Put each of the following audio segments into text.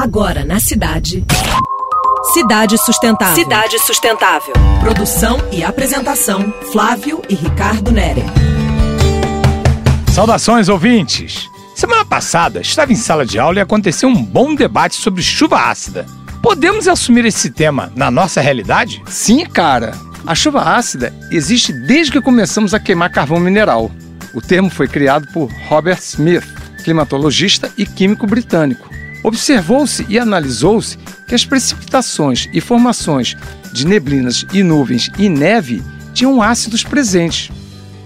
Agora na cidade. Cidade Sustentável. Cidade Sustentável. Produção e apresentação: Flávio e Ricardo Nere. Saudações, ouvintes! Semana passada estava em sala de aula e aconteceu um bom debate sobre chuva ácida. Podemos assumir esse tema na nossa realidade? Sim, cara. A chuva ácida existe desde que começamos a queimar carvão mineral. O termo foi criado por Robert Smith, climatologista e químico britânico. Observou-se e analisou-se que as precipitações e formações de neblinas e nuvens e neve tinham ácidos presentes,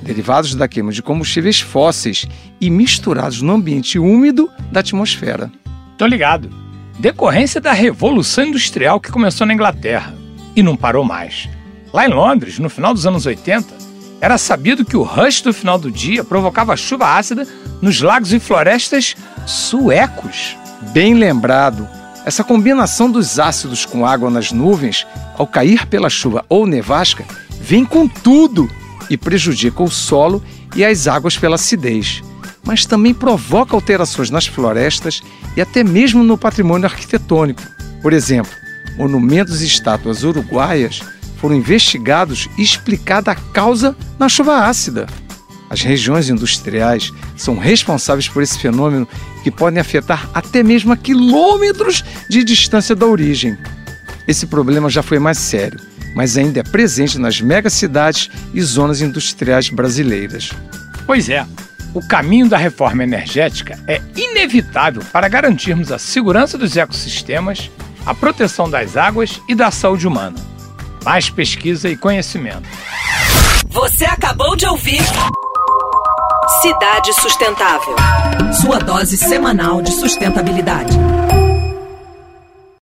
derivados da queima de combustíveis fósseis e misturados no ambiente úmido da atmosfera. Tô ligado. Decorrência da Revolução Industrial que começou na Inglaterra e não parou mais. Lá em Londres, no final dos anos 80, era sabido que o rush do final do dia provocava chuva ácida nos lagos e florestas suecos. Bem lembrado, essa combinação dos ácidos com água nas nuvens, ao cair pela chuva ou nevasca, vem com tudo e prejudica o solo e as águas pela acidez, mas também provoca alterações nas florestas e até mesmo no patrimônio arquitetônico. Por exemplo, monumentos e estátuas uruguaias foram investigados e explicada a causa na chuva ácida. As regiões industriais são responsáveis por esse fenômeno que podem afetar até mesmo a quilômetros de distância da origem. Esse problema já foi mais sério, mas ainda é presente nas megacidades e zonas industriais brasileiras. Pois é, o caminho da reforma energética é inevitável para garantirmos a segurança dos ecossistemas, a proteção das águas e da saúde humana. Mais pesquisa e conhecimento. Você acabou de ouvir Cidade Sustentável. Sua dose semanal de sustentabilidade.